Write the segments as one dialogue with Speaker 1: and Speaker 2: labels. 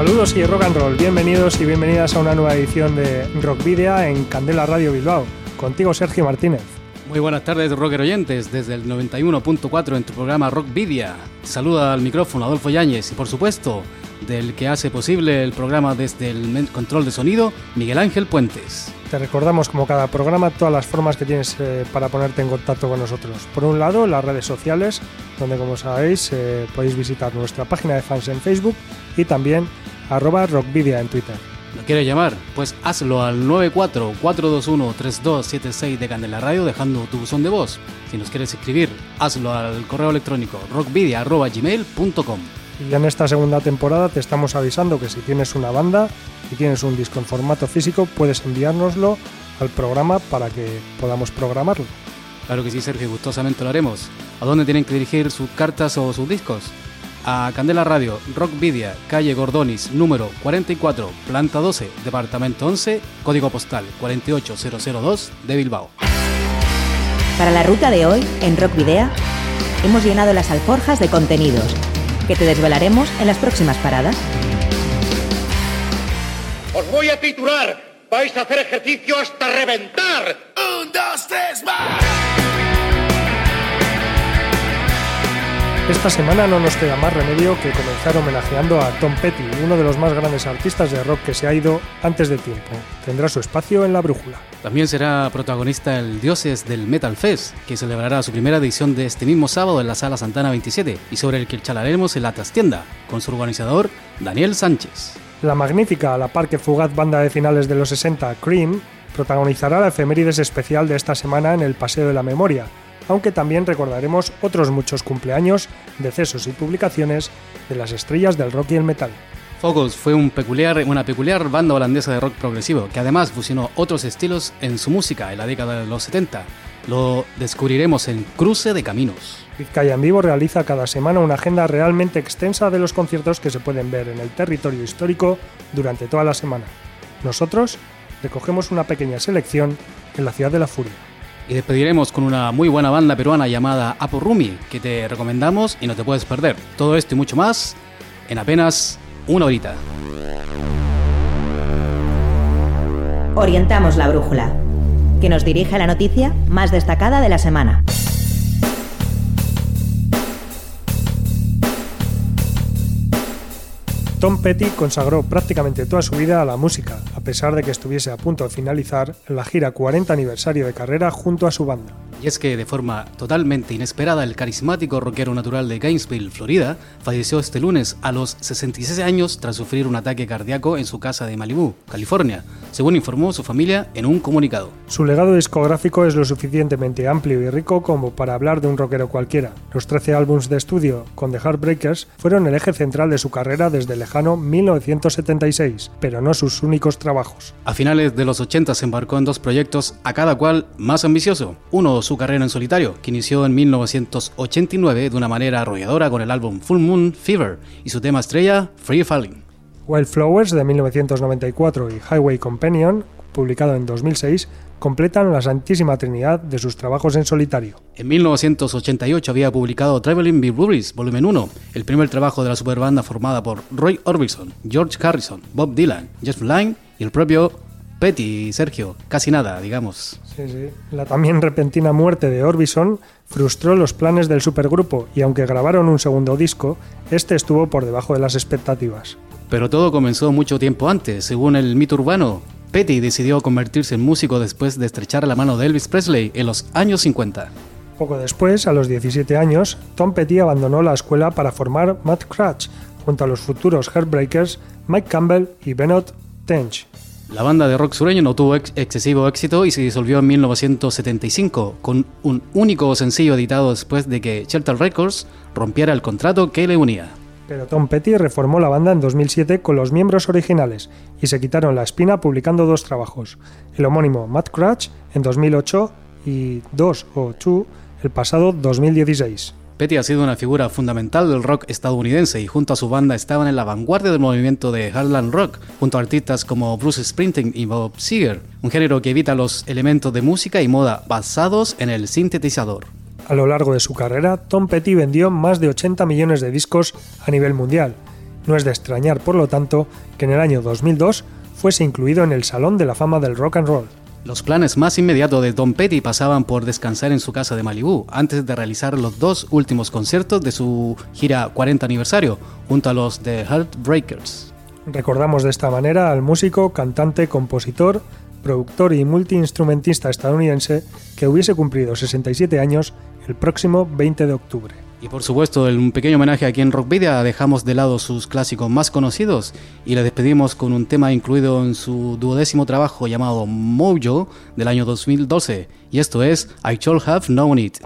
Speaker 1: Saludos y rock and roll, bienvenidos y bienvenidas a una nueva edición de Rock Video en Candela Radio Bilbao. Contigo Sergio Martínez.
Speaker 2: Muy buenas tardes, rocker oyentes, desde el 91.4 en tu programa Rock Video. Saluda al micrófono Adolfo Yáñez y por supuesto, del que hace posible el programa desde el control de sonido, Miguel Ángel Puentes.
Speaker 1: Te recordamos como cada programa todas las formas que tienes eh, para ponerte en contacto con nosotros. Por un lado, las redes sociales, donde como sabéis eh, podéis visitar nuestra página de fans en Facebook y también arroba rockvidia en Twitter.
Speaker 2: ¿Lo quieres llamar? Pues hazlo al 94-421-3276 de Candela Radio dejando tu buzón de voz. Si nos quieres escribir, hazlo al correo electrónico rockvidia.gmail.com
Speaker 1: Y en esta segunda temporada te estamos avisando que si tienes una banda y tienes un disco en formato físico, puedes enviárnoslo al programa para que podamos programarlo.
Speaker 2: Claro que sí, Sergio, gustosamente lo haremos. ¿A dónde tienen que dirigir sus cartas o sus discos? A Candela Radio, Rock Vidia, calle Gordonis, número 44, planta 12, departamento 11, código postal 48002 de Bilbao.
Speaker 3: Para la ruta de hoy, en Rock Video, hemos llenado las alforjas de contenidos que te desvelaremos en las próximas paradas.
Speaker 4: Os voy a titular. Vais a hacer ejercicio hasta reventar. Un, dos, tres, más.
Speaker 1: Esta semana no nos queda más remedio que comenzar homenajeando a Tom Petty, uno de los más grandes artistas de rock que se ha ido antes de tiempo. Tendrá su espacio en la brújula.
Speaker 2: También será protagonista el Dioses del Metal Fest, que celebrará su primera edición de este mismo sábado en la Sala Santana 27 y sobre el que charlaremos en la trastienda, con su organizador Daniel Sánchez.
Speaker 1: La magnífica, a la par que fugaz banda de finales de los 60, Cream, protagonizará la efemérides especial de esta semana en el Paseo de la Memoria, aunque también recordaremos otros muchos cumpleaños, decesos y publicaciones de las estrellas del rock y el metal.
Speaker 2: Focus fue un peculiar, una peculiar banda holandesa de rock progresivo que además fusionó otros estilos en su música en la década de los 70. Lo descubriremos en Cruce de Caminos.
Speaker 1: Vizcaya en Vivo realiza cada semana una agenda realmente extensa de los conciertos que se pueden ver en el territorio histórico durante toda la semana. Nosotros recogemos una pequeña selección en la Ciudad de la Furia
Speaker 2: y despediremos con una muy buena banda peruana llamada Apo Rumi, que te recomendamos y no te puedes perder. Todo esto y mucho más en apenas una horita.
Speaker 3: Orientamos la brújula, que nos dirige a la noticia más destacada de la semana.
Speaker 1: Tom Petty consagró prácticamente toda su vida a la música, a pesar de que estuviese a punto de finalizar la gira 40 aniversario de carrera junto a su banda.
Speaker 2: Y es que de forma totalmente inesperada, el carismático rockero natural de Gainesville, Florida, falleció este lunes a los 66 años tras sufrir un ataque cardíaco en su casa de Malibu, California, según informó su familia en un comunicado.
Speaker 1: Su legado discográfico es lo suficientemente amplio y rico como para hablar de un rockero cualquiera. Los 13 álbumes de estudio con The Heartbreakers fueron el eje central de su carrera desde lejano 1976, pero no sus únicos trabajos.
Speaker 2: A finales de los 80 se embarcó en dos proyectos, a cada cual más ambicioso. Uno, su carrera en solitario, que inició en 1989 de una manera arrolladora con el álbum Full Moon Fever y su tema estrella Free Falling.
Speaker 1: Wildflowers de 1994 y Highway Companion, publicado en 2006, completan la Santísima Trinidad de sus trabajos en solitario.
Speaker 2: En 1988 había publicado Traveling Big Breweries, volumen 1, el primer trabajo de la superbanda formada por Roy Orbison, George Harrison, Bob Dylan, Jeff Lynne y el propio Petty, Sergio, casi nada, digamos.
Speaker 1: Sí, sí. La también repentina muerte de Orbison frustró los planes del supergrupo y aunque grabaron un segundo disco, este estuvo por debajo de las expectativas.
Speaker 2: Pero todo comenzó mucho tiempo antes, según el mito urbano. Petty decidió convertirse en músico después de estrechar la mano de Elvis Presley en los años 50.
Speaker 1: Poco después, a los 17 años, Tom Petty abandonó la escuela para formar Matt Crutch junto a los futuros Heartbreakers Mike Campbell y Bennett Tench.
Speaker 5: La banda de rock sureño no tuvo excesivo éxito y se disolvió en 1975, con un único sencillo editado después de que Shelter Records rompiera el contrato que le unía.
Speaker 1: Pero Tom Petty reformó la banda en 2007 con los miembros originales y se quitaron la espina publicando dos trabajos, el homónimo Mad Crutch en 2008 y Dos o Two el pasado 2016.
Speaker 5: Petty ha sido una figura fundamental del rock estadounidense y junto a su banda estaban en la vanguardia del movimiento de Heartland Rock, junto a artistas como Bruce Springsteen y Bob Seger, un género que evita los elementos de música y moda basados en el sintetizador.
Speaker 1: A lo largo de su carrera, Tom Petty vendió más de 80 millones de discos a nivel mundial. No es de extrañar, por lo tanto, que en el año 2002 fuese incluido en el Salón de la Fama del Rock and Roll.
Speaker 5: Los planes más inmediatos de Tom Petty pasaban por descansar en su casa de Malibu antes de realizar los dos últimos conciertos de su gira 40 aniversario junto a los The Heartbreakers.
Speaker 1: Recordamos de esta manera al músico, cantante, compositor, productor y multiinstrumentista estadounidense que hubiese cumplido 67 años el próximo 20 de octubre.
Speaker 5: Y por supuesto, en un pequeño homenaje aquí en Rockvidia dejamos de lado sus clásicos más conocidos y le despedimos con un tema incluido en su duodécimo trabajo llamado Mojo del año 2012. Y esto es I Should Have Known It.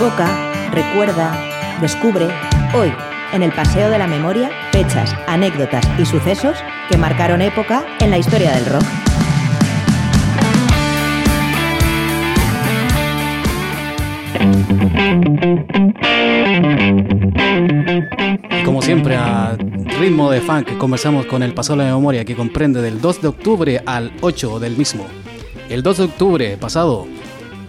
Speaker 3: Evoca, recuerda, descubre hoy en el Paseo de la Memoria fechas, anécdotas y sucesos que marcaron época en la historia del rock.
Speaker 2: Como siempre, a ritmo de funk, conversamos con el Paseo de la Memoria que comprende del 2 de octubre al 8 del mismo. El 2 de octubre pasado,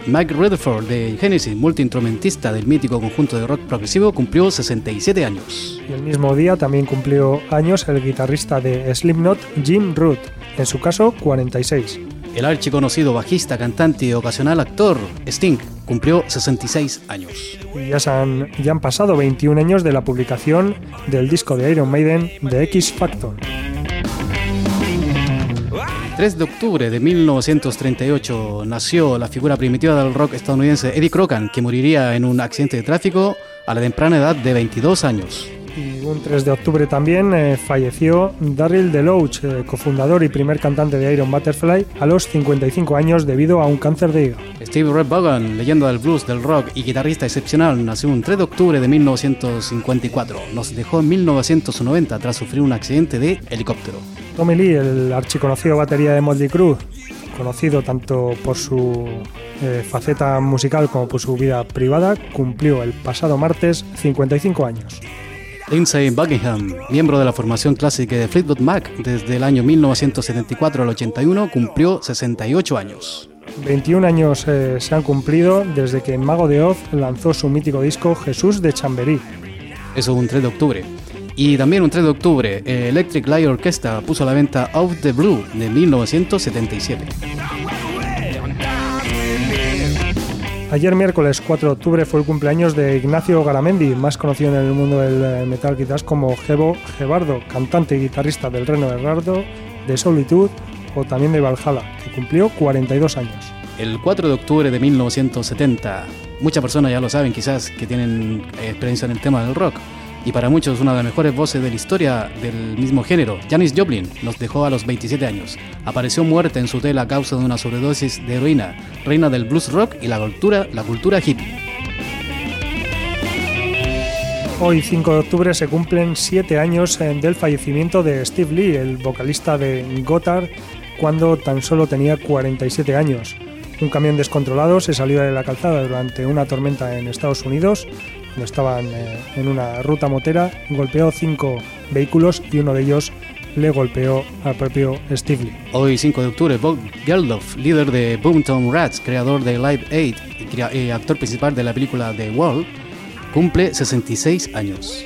Speaker 2: Mike Rutherford de Genesis, multiinstrumentista del mítico conjunto de rock progresivo, cumplió 67 años.
Speaker 1: Y el mismo día también cumplió años el guitarrista de Slipknot, Jim Root, en su caso 46.
Speaker 2: El archiconocido bajista, cantante y ocasional actor Sting cumplió 66 años.
Speaker 1: Y ya, han, ya han pasado 21 años de la publicación del disco de Iron Maiden de X Factor.
Speaker 2: 3 de octubre de 1938 nació la figura primitiva del rock estadounidense Eddie Crocan, que moriría en un accidente de tráfico a la temprana edad de 22 años.
Speaker 1: Y un 3 de octubre también eh, falleció Darryl DeLoach, eh, cofundador y primer cantante de Iron Butterfly, a los 55 años debido a un cáncer de hígado.
Speaker 2: Steve Red Vaughan, leyenda del blues, del rock y guitarrista excepcional, nació un 3 de octubre de 1954. Nos dejó en 1990 tras sufrir un accidente de helicóptero.
Speaker 1: Tommy Lee, el archiconocido batería de Motley Crue, conocido tanto por su eh, faceta musical como por su vida privada, cumplió el pasado martes 55 años.
Speaker 2: Lindsay Buckingham, miembro de la formación clásica de Fleetwood Mac desde el año 1974 al 81, cumplió 68 años.
Speaker 1: 21 años eh, se han cumplido desde que Mago de Oz lanzó su mítico disco Jesús de Chamberí.
Speaker 2: Eso un 3 de octubre. Y también un 3 de octubre, Electric Light Orchestra puso a la venta Out the Blue de 1977.
Speaker 1: Ayer miércoles 4 de octubre fue el cumpleaños de Ignacio Garamendi, más conocido en el mundo del eh, metal quizás como Gebo Gebardo, cantante y guitarrista del Reno Herrardo, de Solitud o también de Valhalla, que cumplió 42 años.
Speaker 2: El 4 de octubre de 1970, muchas personas ya lo saben quizás que tienen eh, experiencia en el tema del rock, y para muchos una de las mejores voces de la historia del mismo género, Janis Joplin, nos dejó a los 27 años. Apareció muerta en su hotel a causa de una sobredosis de heroína, reina del blues rock y la cultura, la hippie.
Speaker 1: Hoy, 5 de octubre, se cumplen 7 años eh, del fallecimiento de Steve Lee, el vocalista de Gotthard, cuando tan solo tenía 47 años. Un camión descontrolado se salió de la calzada durante una tormenta en Estados Unidos cuando estaban eh, en una ruta motera, golpeó cinco vehículos y uno de ellos le golpeó al propio Steve Lee.
Speaker 2: Hoy 5 de octubre, Bob Geldof, líder de Boomtown Rats, creador de Live Aid y actor principal de la película The Wall, cumple 66 años.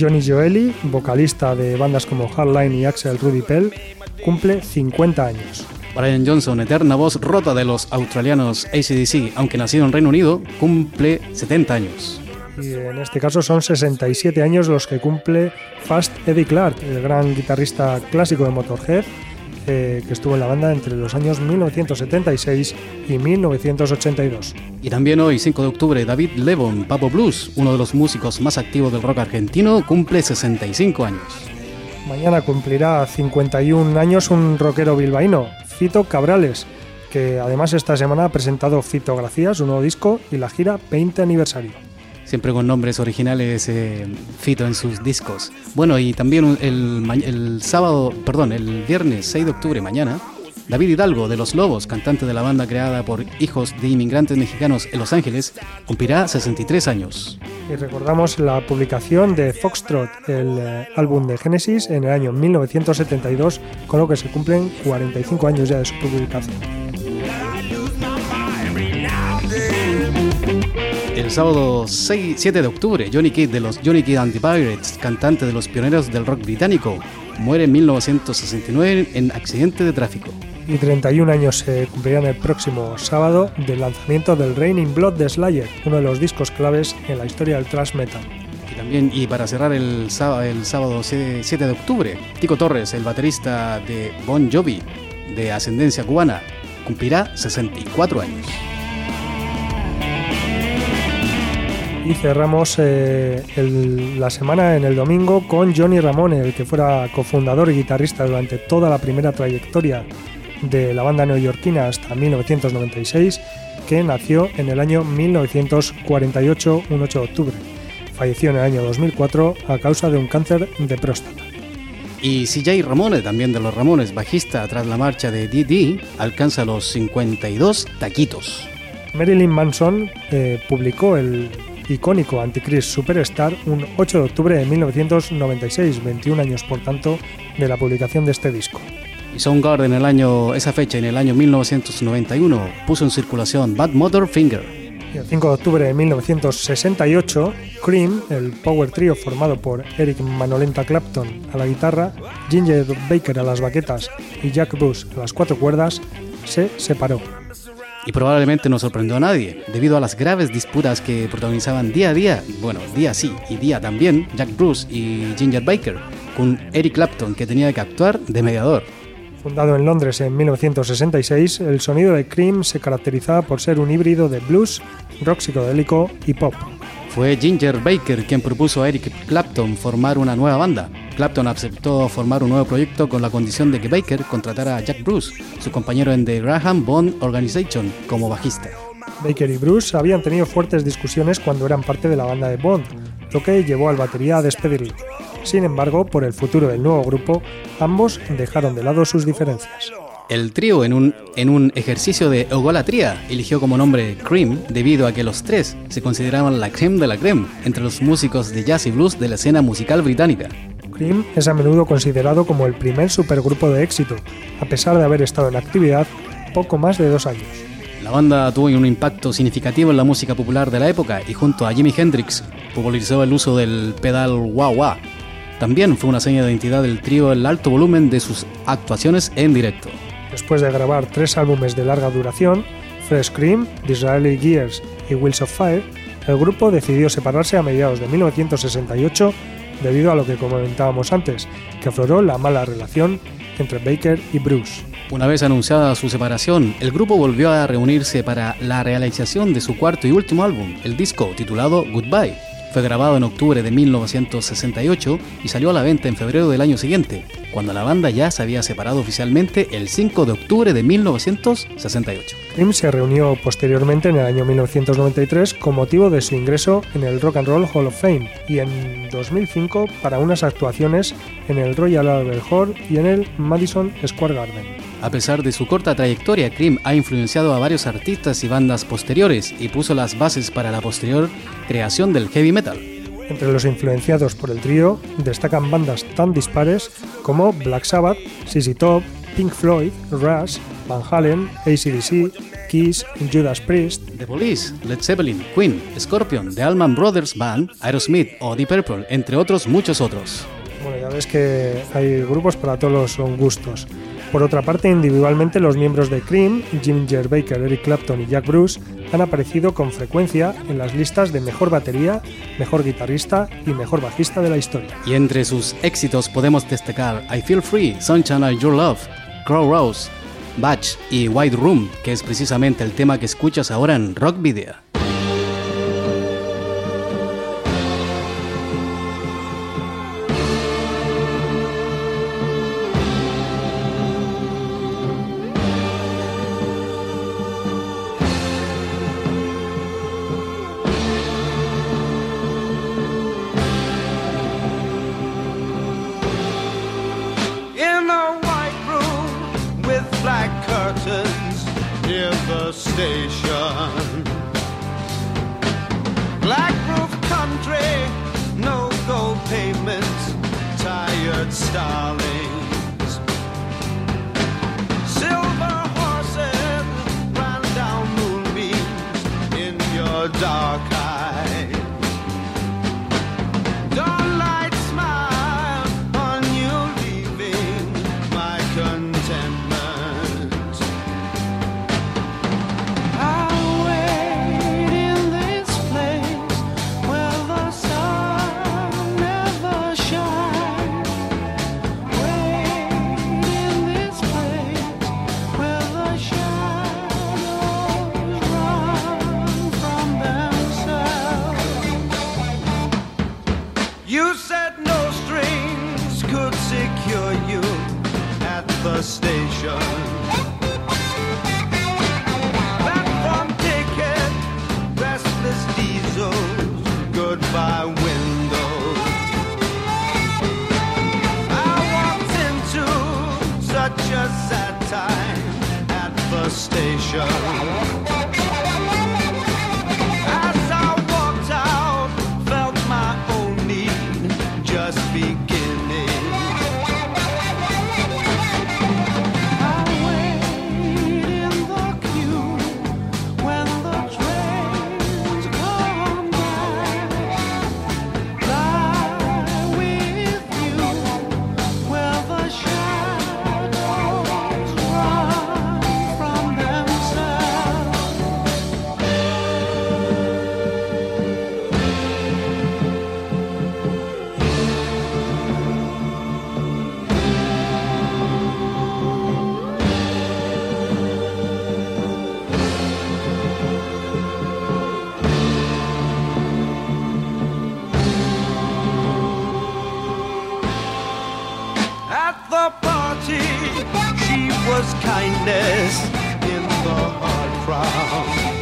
Speaker 1: Johnny Joeli, vocalista de bandas como Hardline y Axel Rudy Pell, cumple 50 años.
Speaker 2: Brian Johnson, eterna voz rota de los australianos ACDC, aunque nacido en Reino Unido, cumple 70 años
Speaker 1: y en este caso son 67 años los que cumple Fast Eddie Clark, el gran guitarrista clásico de Motorhead, eh, que estuvo en la banda entre los años 1976 y 1982.
Speaker 2: Y también hoy, 5 de octubre, David Levon, Papo Blues, uno de los músicos más activos del rock argentino, cumple 65 años.
Speaker 1: Mañana cumplirá 51 años un rockero bilbaíno, Fito Cabrales, que además esta semana ha presentado Fitografía, su nuevo disco, y la gira 20 aniversario
Speaker 2: siempre con nombres originales eh, Fito en sus discos. Bueno, y también el, sábado, perdón, el viernes 6 de octubre, mañana, David Hidalgo de Los Lobos, cantante de la banda creada por hijos de inmigrantes mexicanos en Los Ángeles, cumplirá 63 años.
Speaker 1: Y recordamos la publicación de Foxtrot, el eh, álbum de Genesis, en el año 1972, con lo que se cumplen 45 años ya de su publicación.
Speaker 2: El sábado 6, 7 de octubre, Johnny Kidd de los Johnny Kidd and the Pirates, cantante de los pioneros del rock británico, muere en 1969 en accidente de tráfico.
Speaker 1: Y 31 años se cumplirán el próximo sábado del lanzamiento del Raining Blood de Slayer, uno de los discos claves en la historia del thrash metal.
Speaker 2: Y también, y para cerrar el sábado, el sábado 7 de octubre, Tico Torres, el baterista de Bon Jovi, de ascendencia cubana, cumplirá 64 años.
Speaker 1: Y cerramos eh, la semana en el domingo con Johnny Ramone, el que fuera cofundador y guitarrista durante toda la primera trayectoria de la banda neoyorquina hasta 1996, que nació en el año 1948, un 8 de octubre. falleció en el año 2004 a causa de un cáncer de próstata.
Speaker 2: Y CJ Ramone, también de los Ramones, bajista tras la marcha de Didi, alcanza los 52 taquitos.
Speaker 1: Marilyn Manson eh, publicó el icónico Antichrist Superstar un 8 de octubre de 1996, 21 años por tanto de la publicación de este disco.
Speaker 2: Y Soundgarden en el año, esa fecha, en el año 1991, puso en circulación Bad Mother Finger,
Speaker 1: el 5 de octubre de 1968, Cream, el power trio formado por Eric Manolenta Clapton a la guitarra, Ginger Baker a las baquetas y Jack Bruce a las cuatro cuerdas, se separó.
Speaker 2: Y probablemente no sorprendió a nadie, debido a las graves disputas que protagonizaban día a día, bueno, día sí y día también, Jack Bruce y Ginger Baker, con Eric Clapton que tenía que actuar de mediador.
Speaker 1: Fundado en Londres en 1966, el sonido de Cream se caracterizaba por ser un híbrido de blues, rock psicodélico y pop.
Speaker 2: Fue Ginger Baker quien propuso a Eric Clapton formar una nueva banda. Clapton aceptó formar un nuevo proyecto con la condición de que Baker contratara a Jack Bruce, su compañero en The Graham Bond Organization, como bajista.
Speaker 1: Baker y Bruce habían tenido fuertes discusiones cuando eran parte de la banda de Bond, lo que llevó al batería a despedirlo. Sin embargo, por el futuro del nuevo grupo, ambos dejaron de lado sus diferencias.
Speaker 2: El trío, en un, en un ejercicio de egolatría, eligió como nombre Cream debido a que los tres se consideraban la creme de la creme entre los músicos de jazz y blues de la escena musical británica.
Speaker 1: Cream es a menudo considerado como el primer supergrupo de éxito, a pesar de haber estado en actividad poco más de dos años.
Speaker 2: La banda tuvo un impacto significativo en la música popular de la época y junto a Jimi Hendrix popularizó el uso del pedal wah-wah, también fue una seña de identidad del trío el alto volumen de sus actuaciones en directo.
Speaker 1: Después de grabar tres álbumes de larga duración, Fresh Cream, Disraeli Gears y Wheels of Fire, el grupo decidió separarse a mediados de 1968 debido a lo que comentábamos antes, que afloró la mala relación entre Baker y Bruce.
Speaker 2: Una vez anunciada su separación, el grupo volvió a reunirse para la realización de su cuarto y último álbum, el disco titulado Goodbye, fue grabado en octubre de 1968 y salió a la venta en febrero del año siguiente, cuando la banda ya se había separado oficialmente el 5 de octubre de 1968.
Speaker 1: Cream se reunió posteriormente en el año 1993 con motivo de su ingreso en el Rock and Roll Hall of Fame y en 2005 para unas actuaciones en el Royal Albert Hall y en el Madison Square Garden.
Speaker 2: A pesar de su corta trayectoria, Cream ha influenciado a varios artistas y bandas posteriores y puso las bases para la posterior creación del heavy metal.
Speaker 1: Entre los influenciados por el trío destacan bandas tan dispares como Black Sabbath, ZZ Top, Pink Floyd, Rush, Van Halen, ACDC, Kiss, Judas Priest,
Speaker 2: The Police, Led Zeppelin, Queen, Scorpion, The Allman Brothers Band, Aerosmith o Deep Purple, entre otros muchos otros.
Speaker 1: Bueno, ya ves que hay grupos para todos los gustos. Por otra parte, individualmente los miembros de Cream, Ginger Baker, Eric Clapton y Jack Bruce, han aparecido con frecuencia en las listas de mejor batería, mejor guitarrista y mejor bajista de la historia.
Speaker 2: Y entre sus éxitos podemos destacar I Feel Free, Sunshine and Your Love, Crow Rose, Batch y White Room, que es precisamente el tema que escuchas ahora en Rock Video.
Speaker 6: dark at the party. She was kindness in the hard crowd.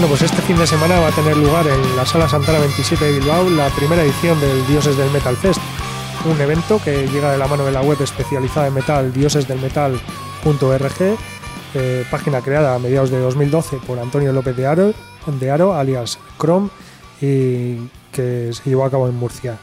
Speaker 1: Bueno, pues este fin de semana va a tener lugar en la Sala Santana 27 de Bilbao la primera edición del Dioses del Metal Fest, un evento que llega de la mano de la web especializada en metal diosesdelmetal.org, eh, página creada a mediados de 2012 por Antonio López de Aro, de Aro alias Chrome, y que se llevó a cabo en Murcia.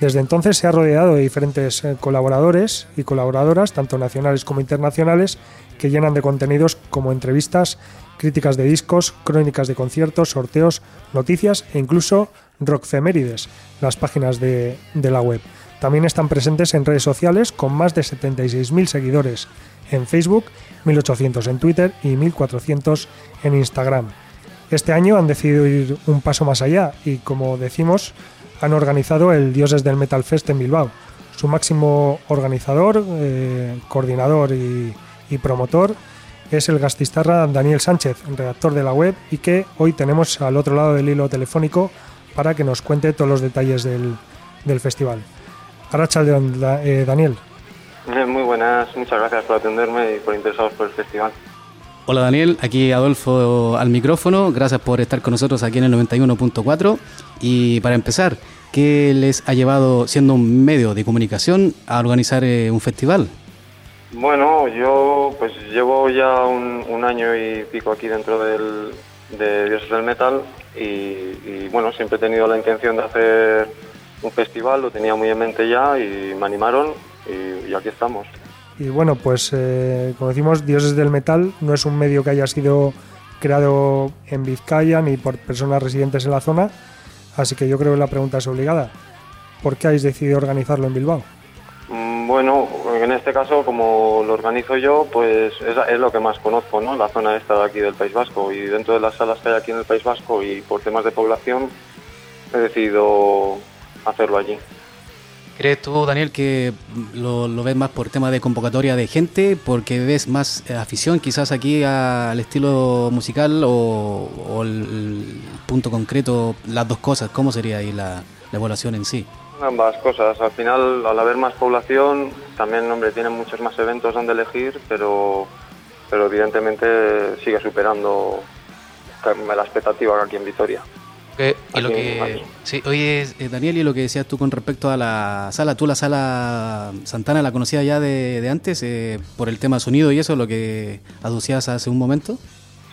Speaker 1: Desde entonces se ha rodeado de diferentes eh, colaboradores y colaboradoras, tanto nacionales como internacionales, que llenan de contenidos como entrevistas críticas de discos, crónicas de conciertos, sorteos, noticias e incluso rockfemérides, las páginas de, la web. También están presentes en redes sociales con más de 76.000 seguidores en Facebook, 1.800 en Twitter y 1.400 en Instagram. Este año han decidido ir un paso más allá y, como decimos, han organizado el Dioses del Metal Fest en Bilbao. Su máximo organizador, eh, coordinador y, promotor es el gastistarra Daniel Sánchez, redactor de la web, y que hoy tenemos al otro lado del hilo telefónico para que nos cuente todos los detalles del, del festival. Aracha eh, Daniel.
Speaker 6: Muy buenas, muchas gracias por atenderme y por interesados por el festival.
Speaker 2: Hola Daniel, aquí Adolfo al micrófono, gracias por estar con nosotros aquí en el 91.4 y para empezar, ¿qué les ha llevado siendo un medio de comunicación a organizar eh, un festival?
Speaker 6: Bueno, yo pues llevo ya un, año y pico aquí dentro del, de Dioses del Metal y, bueno, siempre he tenido la intención de hacer un festival, lo tenía muy en mente ya y me animaron y aquí estamos.
Speaker 1: Y bueno, pues eh, como decimos, Dioses del Metal no es un medio que haya sido creado en Vizcaya ni por personas residentes en la zona, así que yo creo que la pregunta es obligada. ¿Por qué habéis decidido organizarlo en Bilbao?
Speaker 6: Mm, bueno, en este caso, como lo organizo yo, pues es, lo que más conozco, ¿no? La zona esta de aquí del País Vasco y dentro de las salas que hay aquí en el País Vasco y por temas de población he decidido hacerlo allí.
Speaker 2: ¿Crees tú, Daniel, que lo, ves más por tema de convocatoria de gente, porque ves más eh, afición quizás aquí al estilo musical o, el, punto concreto, las dos cosas? ¿Cómo sería ahí la, evaluación en sí?
Speaker 6: Ambas cosas. Al final, al haber más población, también, hombre, tienen muchos más eventos donde elegir, pero, pero evidentemente sigue superando la expectativa aquí en Vitoria
Speaker 2: y lo que, sí, oye, eh, Daniel, y lo que decías tú con respecto a la sala, tú la sala Santana la conocías ya de, antes eh, por el tema sonido y eso, lo que aducías hace un momento.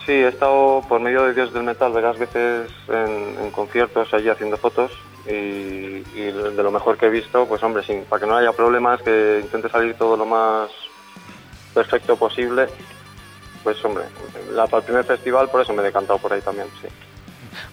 Speaker 6: Sí, he estado por medio de Dios del Metal varias veces en, conciertos allí haciendo fotos y, de lo mejor que he visto, pues hombre, sin, para que no haya problemas, que intente salir todo lo más perfecto posible, pues hombre, la, para el primer festival por eso me he decantado por ahí también, sí.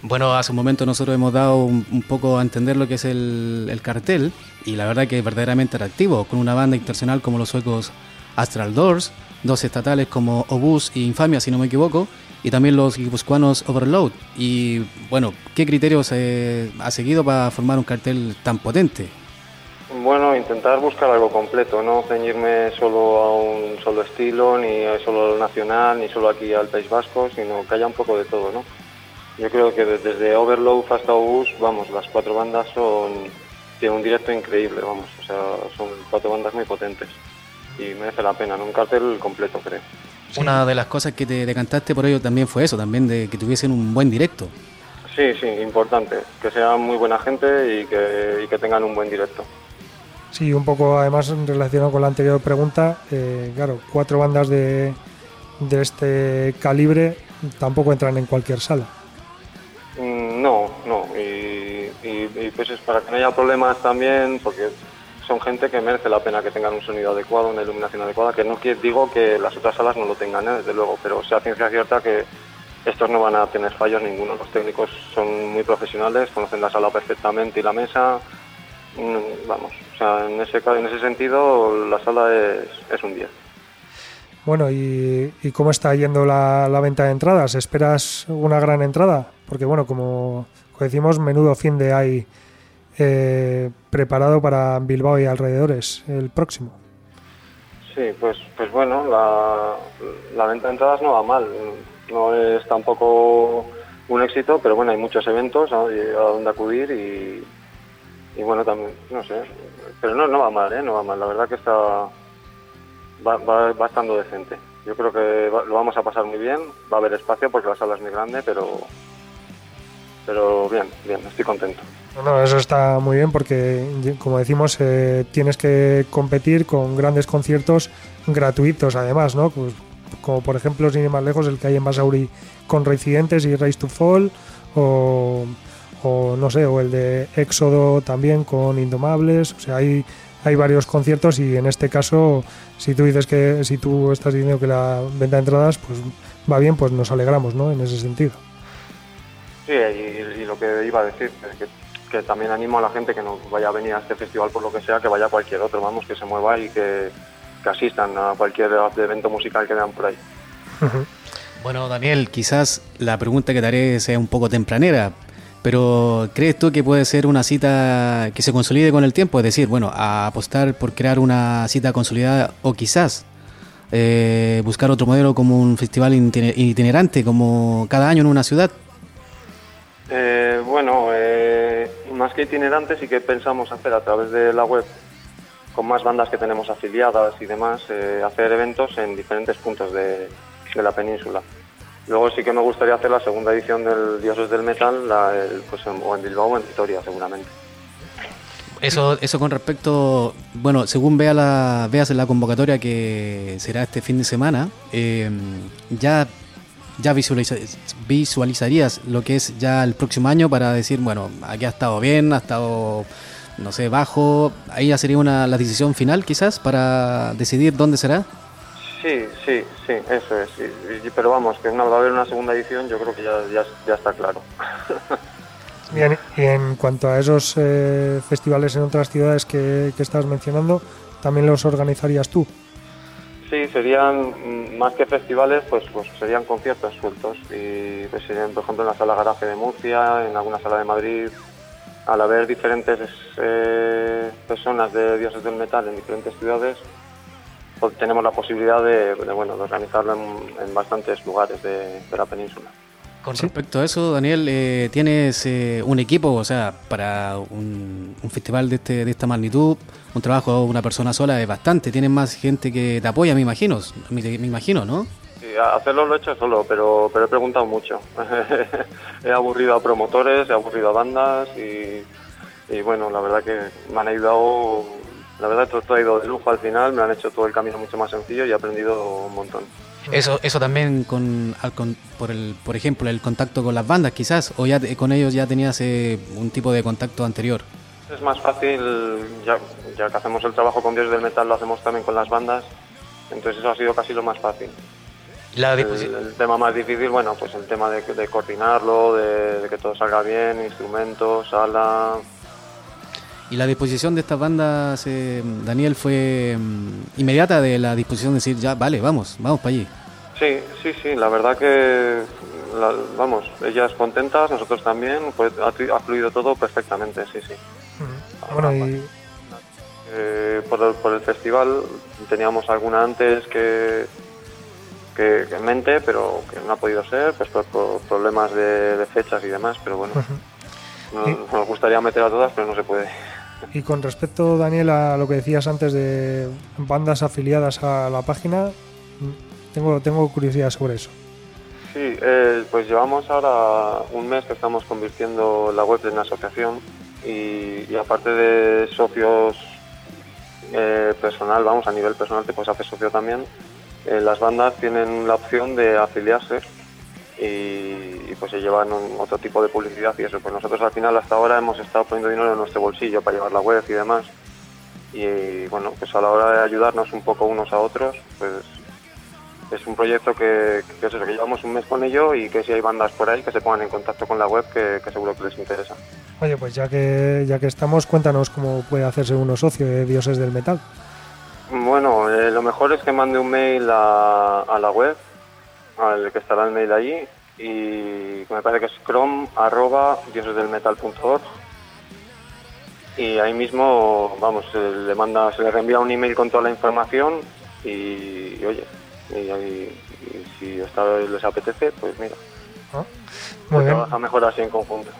Speaker 2: Bueno, hace un momento nosotros hemos dado un, poco a entender lo que es el, cartel y la verdad que es verdaderamente atractivo, con una banda internacional como los suecos Astral Doors, dos estatales como Obus y Infamia, si no me equivoco, y también los guipuzcoanos Overload. Y bueno, ¿qué criterios ha seguido para formar un cartel tan potente?
Speaker 6: Bueno, intentar buscar algo completo, no ceñirme solo a un solo estilo, ni solo nacional, ni solo aquí al País Vasco, sino que haya un poco de todo, ¿no? Yo creo que desde Overload hasta Obus, vamos, las cuatro bandas son tienen un directo increíble, vamos, o sea, son cuatro bandas muy potentes y merece la pena, ¿no? un cartel completo, creo.
Speaker 2: Una de las cosas que te decantaste por ello también fue eso, también de que tuviesen un buen directo.
Speaker 6: Sí, sí, importante, que sean muy buena gente y que, que tengan un buen directo.
Speaker 1: Sí, un poco además relacionado con la anterior pregunta, eh, claro, cuatro bandas de, de este calibre tampoco entran en cualquier sala.
Speaker 6: Mm, no, no. Y, pues es para que no haya problemas también, porque son gente que merece la pena que tengan un sonido adecuado, una iluminación adecuada, que no digo que las otras salas no lo tengan, ¿eh? desde luego, pero sea ciencia cierta que estos no van a tener fallos ninguno. Los técnicos son muy profesionales, conocen la sala perfectamente y la mesa. Mm, vamos, o sea, en ese, en ese sentido la sala es, es un 10.
Speaker 1: Bueno, ¿y, cómo está yendo la, venta de entradas? ¿Esperas una gran entrada? Porque, bueno, como decimos, menudo fin de hay eh, preparado para Bilbao y alrededores el próximo.
Speaker 6: Sí, pues, pues bueno, la, venta de entradas no va mal. No es tampoco un éxito, pero bueno, hay muchos eventos a, donde acudir y, bueno, también, no sé, pero no, no va mal, ¿eh? No va mal. La verdad que está va, va, estando decente. Yo creo que lo vamos a pasar muy bien, va a haber espacio porque la sala es muy grande, pero, pero bien, bien, estoy contento.
Speaker 1: No, eso está muy bien porque, como decimos, eh, tienes que competir con grandes conciertos gratuitos, además, ¿no? Pues, como por ejemplo, sin ir más lejos, el que hay en Basauri con Reincidentes y Race to Fall, o, o no sé, o el de Éxodo también con Indomables, o sea, hay hay varios conciertos y en este caso, si tú dices que si tú estás diciendo que la venta de entradas pues va bien, pues nos alegramos, ¿no? En ese sentido.
Speaker 6: Sí, y, lo que iba a decir es que, también animo a la gente que no vaya a venir a este festival por lo que sea, que vaya a cualquier otro, vamos, que se mueva y que, asistan a cualquier evento musical que vean por ahí.
Speaker 2: Bueno, Daniel, quizás la pregunta que te haré sea un poco tempranera, pero ¿crees tú que puede ser una cita que se consolide con el tiempo? Es decir, bueno, a apostar por crear una cita consolidada o quizás eh, buscar otro modelo como un festival itinerante, como cada año en una ciudad.
Speaker 6: Eh, bueno, eh, más que itinerante sí que pensamos hacer a través de la web con más bandas que tenemos afiliadas y demás, hacer eventos en diferentes puntos de, la península. Luego sí que me gustaría hacer la segunda edición del Dioses del Metal, la, pues en, o en Bilbao o en Vitoria, seguramente.
Speaker 2: Eso, eso con respecto, bueno, según vea la, veas en la convocatoria que será este fin de semana, eh, ya, ya visualiza- visualizarías lo que es ya el próximo año para decir, bueno, aquí ha estado bien, ha estado, no sé, bajo, ahí ya sería una, la decisión final quizás para decidir dónde será.
Speaker 6: Sí, sí, sí, eso es. Y- y- pero vamos, que una, va a haber una segunda edición, yo creo que ya, ya, ya está claro.
Speaker 1: Bien, y en cuanto a esos eh, festivales en otras ciudades que, que estás mencionando, ¿también los organizarías tú?
Speaker 6: Sí, serían mm, más que festivales, pues, pues serían conciertos sueltos. Y pues serían, por ejemplo, en la sala Garaje de Murcia, en alguna sala de Madrid. Al haber diferentes eh, personas de dioses del metal en diferentes ciudades, pues tenemos la posibilidad de, bueno, de organizarlo en, bastantes lugares de la península.
Speaker 2: Con
Speaker 1: Sí.
Speaker 2: respecto a eso, Daniel, eh, ¿tienes eh, un equipo, o sea, para un, un festival de, este, de esta magnitud, un trabajo de una persona sola es bastante? ¿Tienes más gente que te apoya, me imagino? Me, me imagino, ¿no?
Speaker 6: Sí, hacerlo lo he hecho solo, pero, pero he preguntado mucho. he aburrido a promotores, he aburrido a bandas y, y bueno, la verdad que me han ayudado, la verdad todo, todo ha ido de lujo al final, me han hecho todo el camino mucho más sencillo y he aprendido un montón.
Speaker 2: Eso, eso también con, al con- por el, por ejemplo, el contacto con las bandas, quizás, o ya te- con ellos ya tenías eh, un tipo de contacto anterior.
Speaker 6: Es más fácil, ya, ya que hacemos el trabajo con Dios del Metal, lo hacemos también con las bandas, entonces eso ha sido casi lo más fácil.
Speaker 2: La
Speaker 6: El, el tema más difícil, bueno, pues el tema de, de coordinarlo, de, de que todo salga bien, instrumentos, sala,
Speaker 2: Y la disposición de estas bandas, eh, Daniel, fue mm, inmediata de la disposición de decir, ya, vale, vamos, vamos para allí.
Speaker 6: Sí, sí, sí, la verdad que, la- vamos, ellas contentas, nosotros también, pues ha, ha fluido todo perfectamente, sí, sí.
Speaker 1: Bueno, y
Speaker 6: Eh, por, el, por el festival teníamos alguna antes que, que, que en mente, pero que no ha podido ser, pues por, por problemas de, de fechas y demás, pero bueno, no-
Speaker 1: Sí.
Speaker 6: nos gustaría meter a todas, pero no se puede.
Speaker 1: Y con respecto, Daniel, a lo que decías antes de bandas afiliadas a la página, tengo, curiosidad sobre eso.
Speaker 6: Sí, eh, pues llevamos ahora un mes que estamos convirtiendo la web en asociación y, y aparte de socios eh, personal, vamos, a nivel personal te puedes hacer socio también, eh, las bandas tienen la opción de afiliarse y, y, pues se llevan un- otro tipo de publicidad y eso. Pues nosotros al final hasta ahora hemos estado poniendo dinero en nuestro bolsillo para llevar la web y demás. Y bueno, pues a la hora de ayudarnos un poco unos a otros, pues es un proyecto que, que es eso, que llevamos un mes con ello y que si hay bandas por ahí que se pongan en contacto con la web que, que seguro que les interesa.
Speaker 1: Oye, pues ya que, ya que estamos, cuéntanos cómo puede hahacerse uno socio de Dioses del Metal.
Speaker 6: Bueno, eh, lo mejor es que mande un mail a, a la web, al que estará el mail allí, y me parece que es chrome arroba diosesdelmetal.org y ahí mismo, vamos, se le manda, se le reenvía un email con toda la información y, y oye, y, ahí- y si vez les apetece, pues mira, se
Speaker 1: Muy bien,
Speaker 6: trabaja mejor así en conjunto.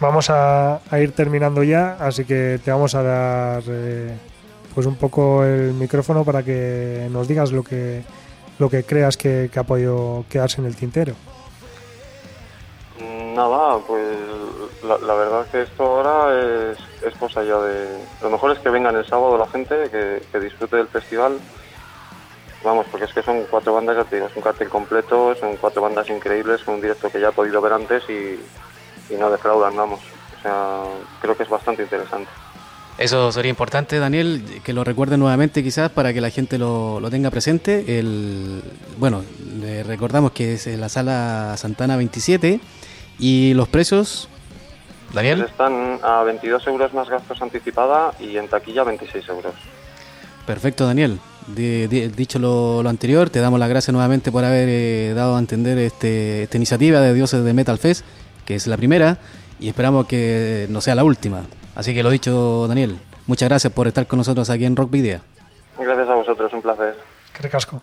Speaker 1: vamos a, a ir terminando ya, así que te vamos a dar eh, pues un poco el micrófono para que nos digas lo que lo que creas que, que ha podido quedarse en el tintero.
Speaker 6: Nada, pues la, la verdad que esto ahora es, es cosa ya de... Lo mejor es que vengan el sábado la gente, que, disfrute del festival. Vamos, porque es que son cuatro bandas, ya te es un cartel completo, son cuatro bandas increíbles, un directo que ya he podido ver antes y, no defraudan, vamos. O sea, creo que es bastante interesante.
Speaker 2: Eso sería importante, Daniel, que lo recuerde nuevamente quizás para que la gente lo, lo tenga presente. El, bueno, recordamos que es en la sala Santana 27 y los precios, Daniel.
Speaker 6: Están a 22 euros más gastos anticipada y en taquilla 26 euros.
Speaker 2: Perfecto, Daniel. Di- di- dicho lo, lo anterior, te damos las gracias nuevamente por haber eh, dado a entender este, esta iniciativa de Dioses de Metal Fest, que es la primera, y esperamos que no sea la última. Así que lo dicho, Daniel, muchas gracias por estar con nosotros aquí en Rock Video.
Speaker 6: Gracias a vosotros, un placer.
Speaker 1: Qué recasco.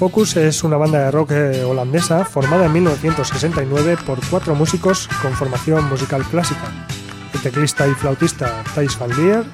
Speaker 1: Focus es una banda de rock eh, holandesa formada en 1969 por cuatro músicos con formación musical clásica. El teclista y flautista Thijs van Leer,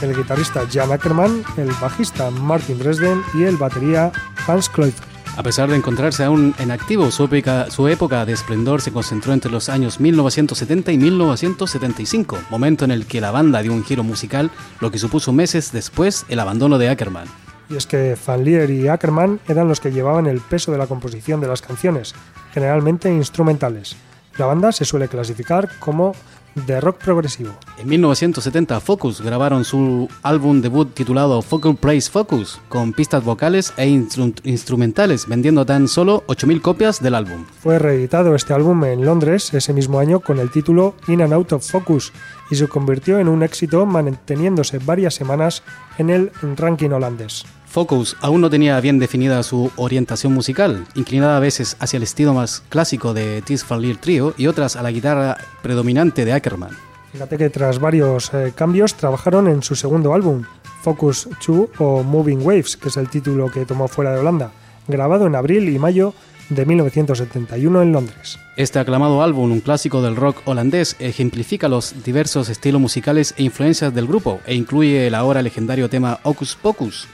Speaker 1: el guitarrista Jan Ackerman, el bajista Martin Dresden y el batería Hans Kluyver.
Speaker 2: A pesar de encontrarse aún en activo, su época, de esplendor se concentró entre los años 1970 y 1975, momento en el que la banda dio un giro musical, lo que supuso meses después el abandono de Ackerman.
Speaker 1: Y es que Van Leer y Ackerman eran los que llevaban el peso de la composición de las canciones, generalmente instrumentales. La banda se suele clasificar como de rock progresivo.
Speaker 2: En 1970 Focus grabaron su álbum debut titulado Focal Plays Focus, con pistas vocales e instrumentales, vendiendo tan solo 8.000 copias del álbum.
Speaker 1: Fue reeditado este álbum en Londres ese mismo año con el título In and Out of Focus y se convirtió en un éxito manteniéndose varias semanas en el ranking holandés.
Speaker 2: Focus aún no tenía bien definida su orientación musical, inclinada a veces hacia el estilo más clásico de Tis Van Trio y otras a la guitarra predominante de Ackerman.
Speaker 1: Fíjate que tras varios eh, cambios trabajaron en su segundo álbum, Focus 2 o Moving Waves, que es el título que tomó fuera de Holanda, grabado en abril y mayo de 1971 en Londres.
Speaker 2: Este aclamado álbum, un clásico del rock holandés, ejemplifica los diversos estilos musicales e influencias del grupo e incluye el ahora legendario tema Ocus Pocus,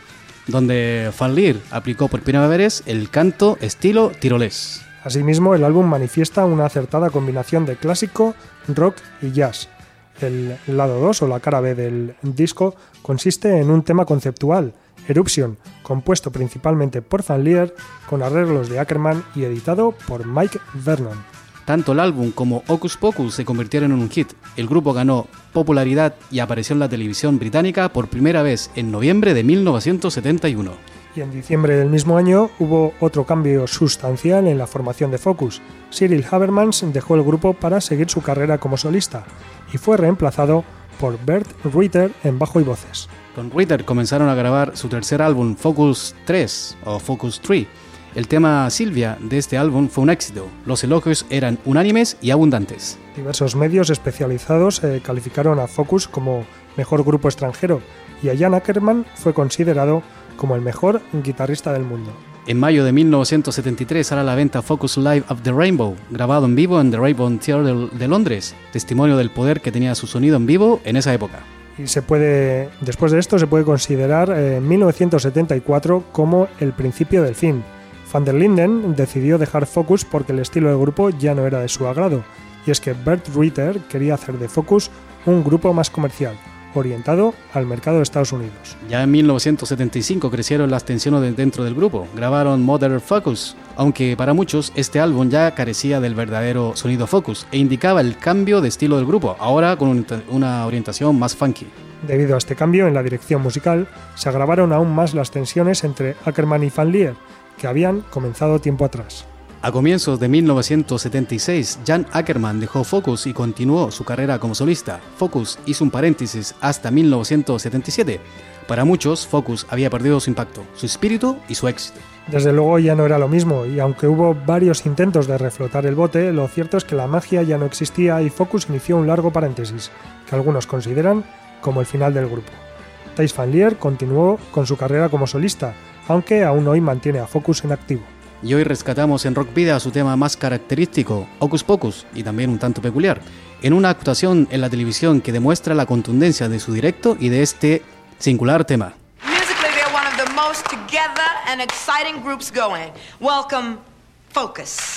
Speaker 2: donde Van aplicó por primera vez el canto estilo tirolés.
Speaker 1: Asimismo, el álbum manifiesta una acertada combinación de clásico, rock y jazz. El lado 2 o la cara B del disco consiste en un tema conceptual, Eruption, compuesto principalmente por Van Leer, con arreglos de Ackerman y editado por Mike Vernon.
Speaker 2: Tanto el álbum como Ocus Pocus se convirtieron en un hit. El grupo ganó popularidad y apareció en la televisión británica por primera vez en noviembre de 1971.
Speaker 1: Y en diciembre del mismo año hubo otro cambio sustancial en la formación de Focus. Cyril Habermans dejó el grupo para seguir su carrera como solista y fue reemplazado por Bert Ritter en bajo y voces.
Speaker 2: Con Ritter comenzaron a grabar su tercer álbum Focus 3 o Focus 3 el tema Silvia de este álbum fue un éxito. Los elogios eran unánimes y abundantes.
Speaker 1: Diversos medios especializados eh, calificaron a Focus como mejor grupo extranjero y a Jan Ackerman fue considerado como el mejor guitarrista del mundo.
Speaker 2: En mayo de 1973 sale a la venta Focus Live of the Rainbow, grabado en vivo en The Rainbow Theatre de, Londres, testimonio del poder que tenía su sonido en vivo en esa época.
Speaker 1: Y se puede, después de esto, se puede considerar 1974 eh, como el principio del fin, Van der Linden decidió dejar Focus porque el estilo del grupo ya no era de su agrado, y es que Bert Ritter quería hacer de Focus un grupo más comercial, orientado al mercado de Estados Unidos.
Speaker 2: Ya en 1975 crecieron las tensiones dentro del grupo, grabaron Modern Focus, aunque para muchos este álbum ya carecía del verdadero sonido Focus e indicaba el cambio de estilo del grupo, ahora con una orientación más funky.
Speaker 1: Debido a este cambio en la dirección musical, se agravaron aún más las tensiones entre Ackerman y Van Leer, que habían comenzado tiempo atrás.
Speaker 2: A comienzos de 1976, Jan Ackerman dejó Focus y continuó su carrera como solista. Focus hizo un paréntesis hasta 1977. Para muchos, Focus había perdido su impacto, su espíritu y su éxito.
Speaker 1: Desde luego ya no era lo mismo, y aunque hubo varios intentos de reflotar el bote, lo cierto es que la magia ya no existía y Focus inició un largo paréntesis, que algunos consideran como el final del grupo. Thijs van Leer continuó con su carrera como solista, aunque aún hoy mantiene a Focus en activo.
Speaker 2: Y hoy rescatamos en Rock Vida su tema más característico, Ocus Pocus, y también un tanto peculiar, en una actuación en la televisión que demuestra la contundencia de su directo y de este singular tema. Welcome, Focus.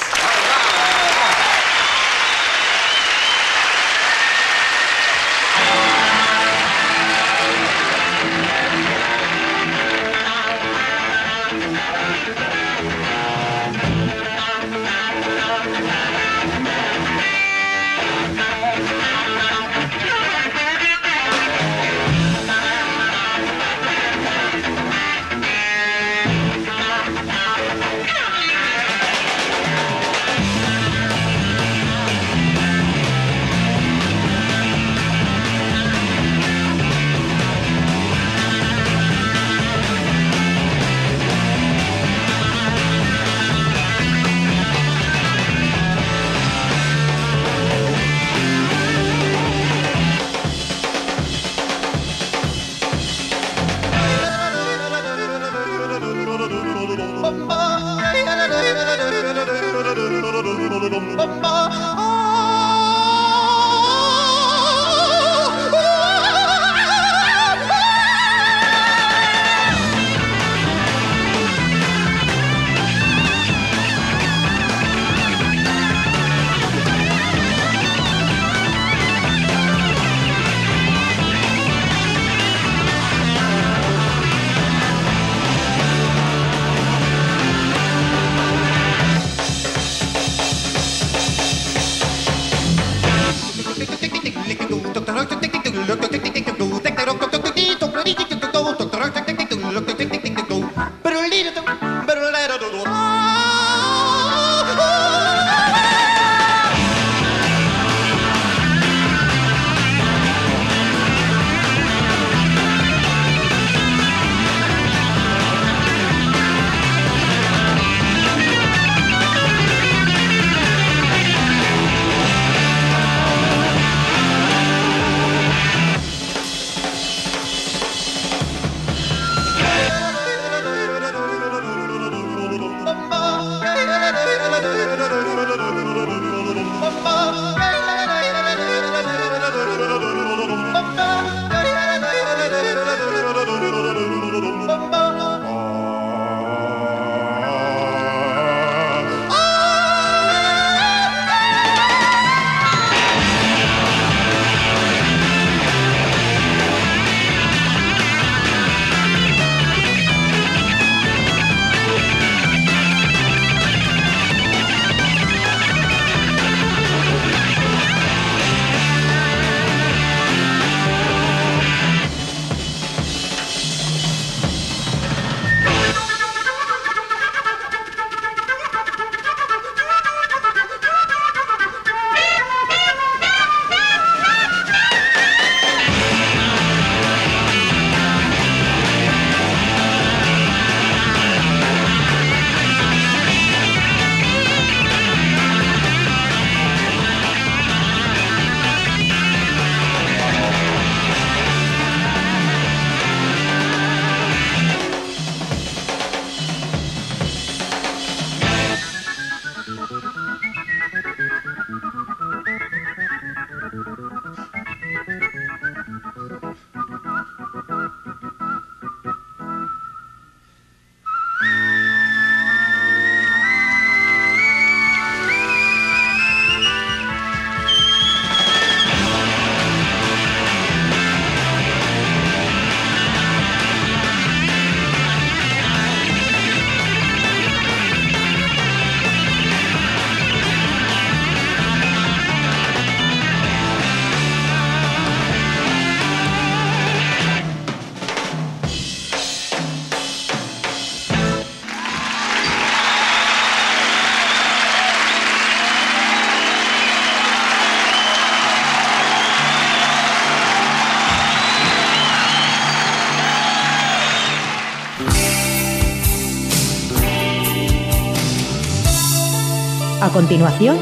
Speaker 3: A continuación,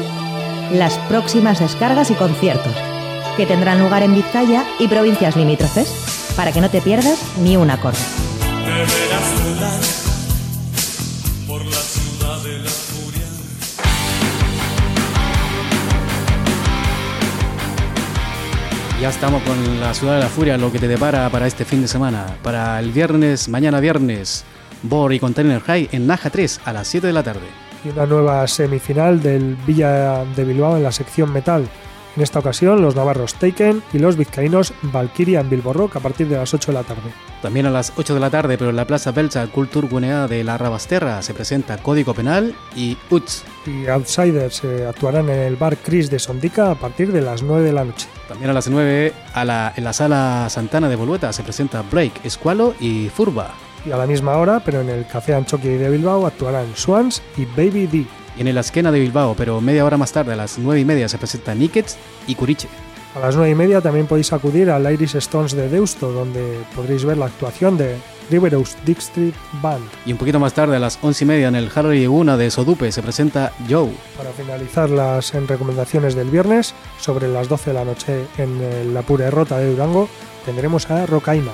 Speaker 3: las próximas descargas y conciertos, que tendrán lugar en Vizcaya y provincias limítrofes, para que no te pierdas ni un acorde.
Speaker 2: Ya estamos con la ciudad de la furia, lo que te depara para este fin de semana. Para el viernes, mañana viernes, Bor y Container High en Naja 3 a las 7 de la tarde
Speaker 1: y una nueva semifinal del Villa de Bilbao en la sección metal. En esta ocasión, los navarros Taken y los vizcaínos Valkyria en Bilbo Rock a partir de las 8 de la tarde.
Speaker 2: También a las 8 de la tarde, pero en la Plaza Belcha Gunea de la Rabasterra se presenta Código Penal y UTS.
Speaker 1: Y Outsiders se actuarán en el bar Chris de Sondica a partir de las 9 de la noche.
Speaker 2: También a las 9 a la, en la Sala Santana de Bolueta se presenta Break, Escualo y Furba
Speaker 1: y a la misma hora, pero en el Café Anchoqui de Bilbao, actuarán Swans y Baby D.
Speaker 2: Y en el Esquena de Bilbao, pero media hora más tarde, a las 9 y media, se presenta Nickets y Curiche.
Speaker 1: A las 9 y media también podéis acudir al Iris Stones de Deusto, donde podréis ver la actuación de Riverhouse District Band.
Speaker 2: Y un poquito más tarde, a las 11 y media, en el Harry Una de Sodupe, se presenta Joe.
Speaker 1: Para finalizar las recomendaciones del viernes, sobre las 12 de la noche en la pura rota de Durango, tendremos a Rocaima.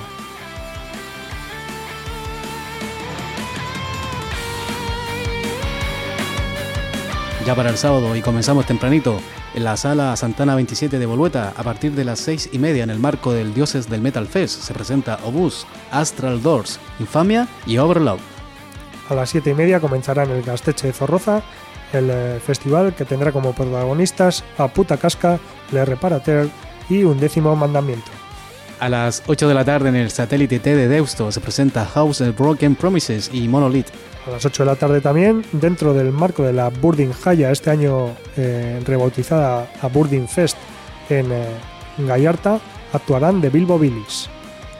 Speaker 2: Ya para el sábado y comenzamos tempranito en la sala Santana 27 de Bolueta a partir de las 6 y media en el marco del Dioses del Metal Fest se presenta Obus, Astral Doors, Infamia y Overload.
Speaker 1: A las 7 y media comenzará en el Gasteche de Zorroza el eh, festival que tendrá como protagonistas a Puta Casca, Le Reparateur y Un Décimo Mandamiento.
Speaker 2: A las 8 de la tarde en el satélite T de Deusto se presenta House of Broken Promises y Monolith.
Speaker 1: A las 8 de la tarde también, dentro del marco de la Burding Haya, este año eh, rebautizada a Burding Fest en eh, Gallarta, actuarán de Bilbo Billis.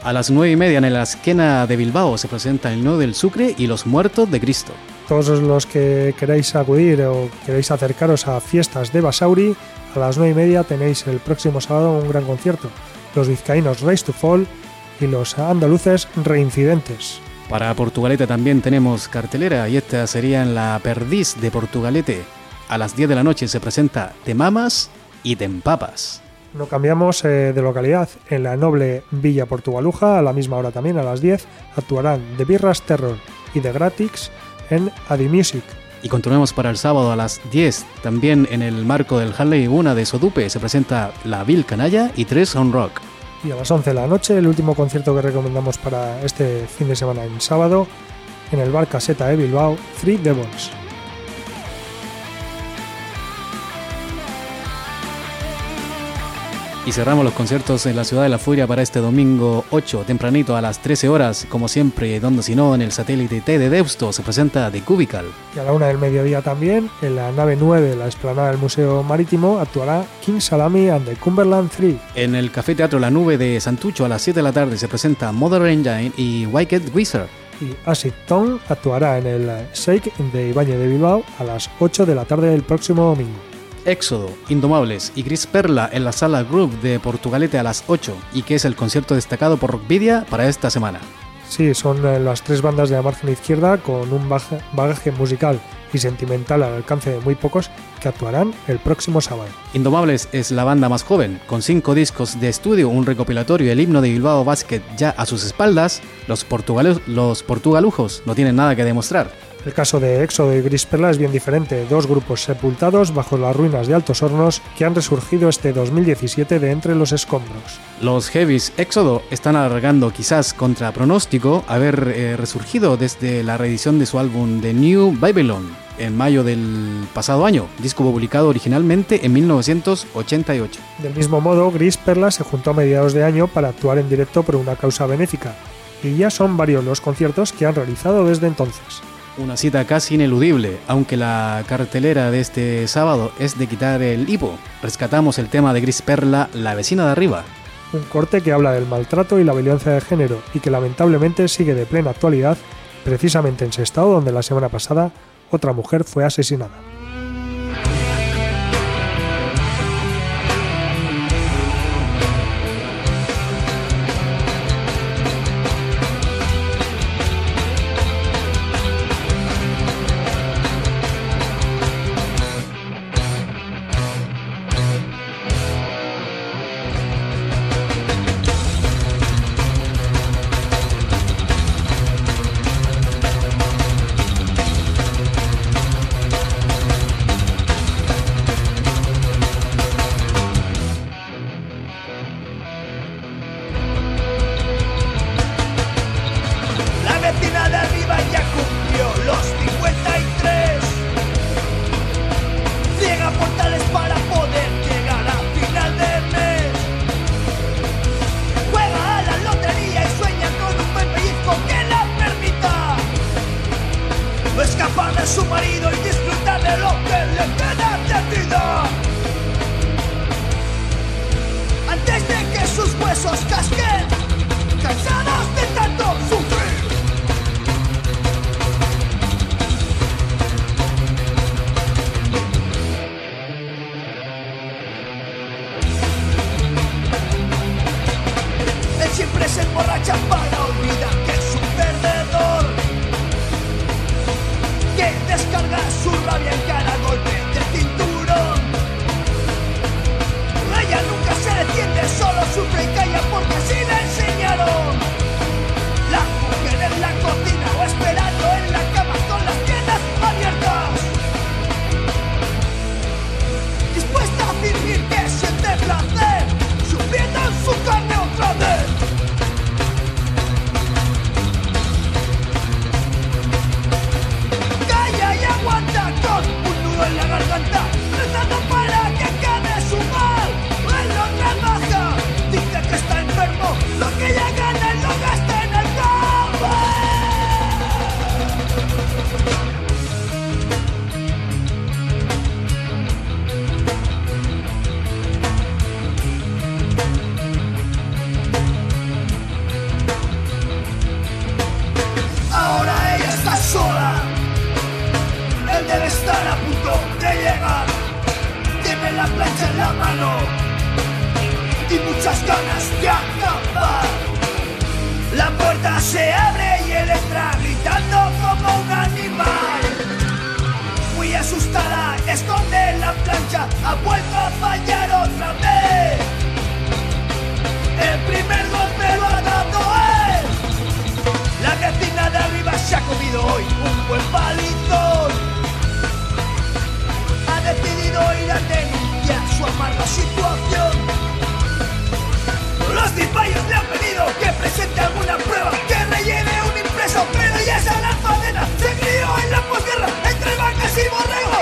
Speaker 2: A las 9 y media en la esquena de Bilbao se presenta el No del Sucre y Los Muertos de Cristo.
Speaker 1: Todos los que queráis acudir o queréis acercaros a fiestas de Basauri, a las 9 y media tenéis el próximo sábado un gran concierto. Los vizcaínos Race to Fall y los andaluces Reincidentes.
Speaker 2: Para Portugalete también tenemos cartelera y esta sería en la Perdiz de Portugalete. A las 10 de la noche se presenta Te Mamas y Te Empapas.
Speaker 1: No cambiamos eh, de localidad. En la noble Villa Portugaluja, a la misma hora también, a las 10, actuarán The Birras Terror y The Gratix en Adi Music.
Speaker 2: Y continuemos para el sábado a las 10. También en el marco del Harley Una de Sodupe se presenta La Vil Canalla y Tres on Rock.
Speaker 1: Y a las 11 de la noche, el último concierto que recomendamos para este fin de semana en sábado, en el bar Caseta de Bilbao, Three Devils.
Speaker 2: Y cerramos los conciertos en la Ciudad de la Furia para este domingo 8, tempranito a las 13 horas, como siempre, donde si no, en el satélite T de Deusto se presenta The Cubical.
Speaker 1: Y a la una del mediodía también, en la nave 9 de la explanada del Museo Marítimo, actuará King Salami and the Cumberland 3.
Speaker 2: En el Café Teatro La Nube de Santucho a las 7 de la tarde se presenta Mother Engine y Wicked Wizard.
Speaker 1: Y Acid Tone actuará en el Shake de Ibañez de Bilbao a las 8 de la tarde del próximo domingo.
Speaker 2: Éxodo, Indomables y Gris Perla en la sala Group de Portugalete a las 8 y que es el concierto destacado por Rockvidia para esta semana.
Speaker 1: Sí, son eh, las tres bandas de la margen izquierda con un bagaje musical y sentimental al alcance de muy pocos que actuarán el próximo sábado.
Speaker 2: Indomables es la banda más joven, con cinco discos de estudio, un recopilatorio y el himno de Bilbao Basket ya a sus espaldas, los, los portugalujos no tienen nada que demostrar.
Speaker 1: El caso de Éxodo y Gris Perla es bien diferente, dos grupos sepultados bajo las ruinas de Altos Hornos que han resurgido este 2017 de entre los escombros.
Speaker 2: Los Heavies Éxodo están alargando quizás contra pronóstico haber eh, resurgido desde la reedición de su álbum The New Babylon en mayo del pasado año, disco publicado originalmente en 1988.
Speaker 1: Del mismo modo, Gris Perla se juntó a mediados de año para actuar en directo por una causa benéfica, y ya son varios los conciertos que han realizado desde entonces.
Speaker 2: Una cita casi ineludible, aunque la cartelera de este sábado es de quitar el hipo. Rescatamos el tema de Gris Perla, La vecina de arriba.
Speaker 1: Un corte que habla del maltrato y la violencia de género y que lamentablemente sigue de plena actualidad, precisamente en estado donde la semana pasada otra mujer fue asesinada.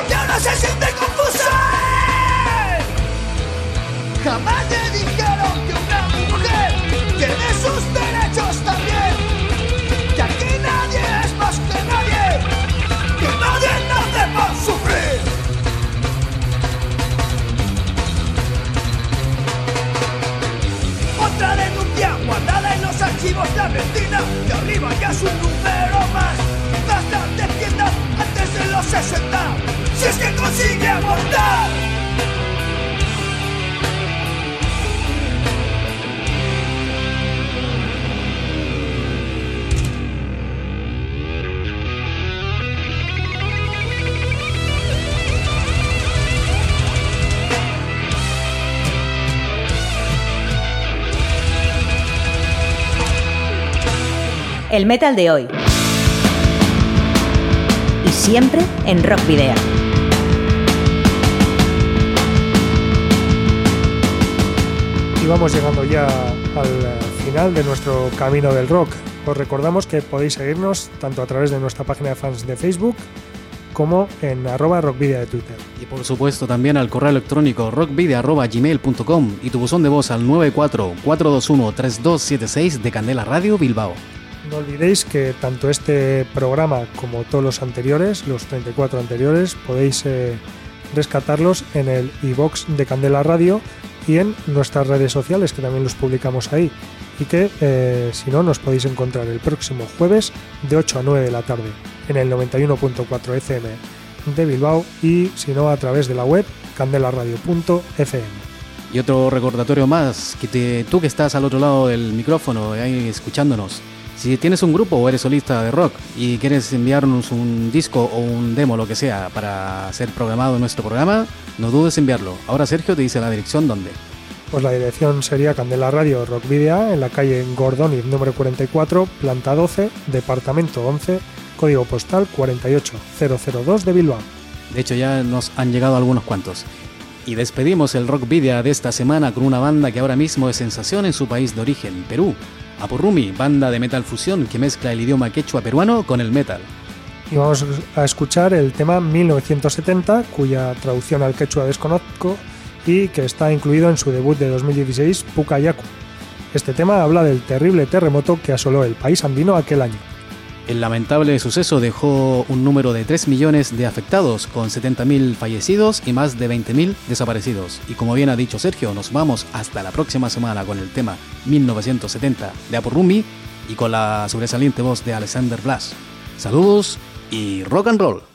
Speaker 7: Y ahora se siente confusa. Jamás le dijeron que una mujer tiene sus derechos también, que aquí nadie es más que nadie, que nadie nace para sufrir. Otra denuncia guardada en los archivos de vecina y arriba ya es un número de los 60, si es que consigue abortar.
Speaker 3: El metal de hoy. Siempre en Rock Video.
Speaker 1: Y vamos llegando ya al final de nuestro camino del rock. Os recordamos que podéis seguirnos tanto a través de nuestra página de fans de Facebook como en arroba rockvidia de Twitter.
Speaker 2: Y por supuesto también al correo electrónico rockvidia.gmail.com y tu buzón de voz al 94-421-3276 de Candela Radio Bilbao.
Speaker 1: No olvidéis que tanto este programa como todos los anteriores, los 34 anteriores, podéis eh, rescatarlos en el iBox de Candela Radio y en nuestras redes sociales, que también los publicamos ahí. Y que, eh, si no, nos podéis encontrar el próximo jueves de 8 a 9 de la tarde en el 91.4 FM de Bilbao y, si no, a través de la web candelaradio.fm.
Speaker 2: Y otro recordatorio más, que tú que estás al otro lado del micrófono, escuchándonos, si tienes un grupo o eres solista de rock y quieres enviarnos un disco o un demo, lo que sea, para ser programado en nuestro programa, no dudes en enviarlo. Ahora Sergio te dice la dirección donde.
Speaker 1: Pues la dirección sería Candela Radio Rock Video en la calle Gordoniz número 44, planta 12, departamento 11, código postal 48002 de Bilbao.
Speaker 2: De hecho ya nos han llegado algunos cuantos. Y despedimos el rock video de esta semana con una banda que ahora mismo es sensación en su país de origen, Perú. Apurrumi, banda de metal fusión que mezcla el idioma quechua peruano con el metal.
Speaker 1: Y vamos a escuchar el tema 1970, cuya traducción al quechua desconozco y que está incluido en su debut de 2016, Pucayacu. Este tema habla del terrible terremoto que asoló el país andino aquel año.
Speaker 2: El lamentable suceso dejó un número de 3 millones de afectados, con 70.000 fallecidos y más de 20.000 desaparecidos. Y como bien ha dicho Sergio, nos vamos hasta la próxima semana con el tema 1970 de Apurrumi y con la sobresaliente voz de Alexander Blas. Saludos y rock and roll.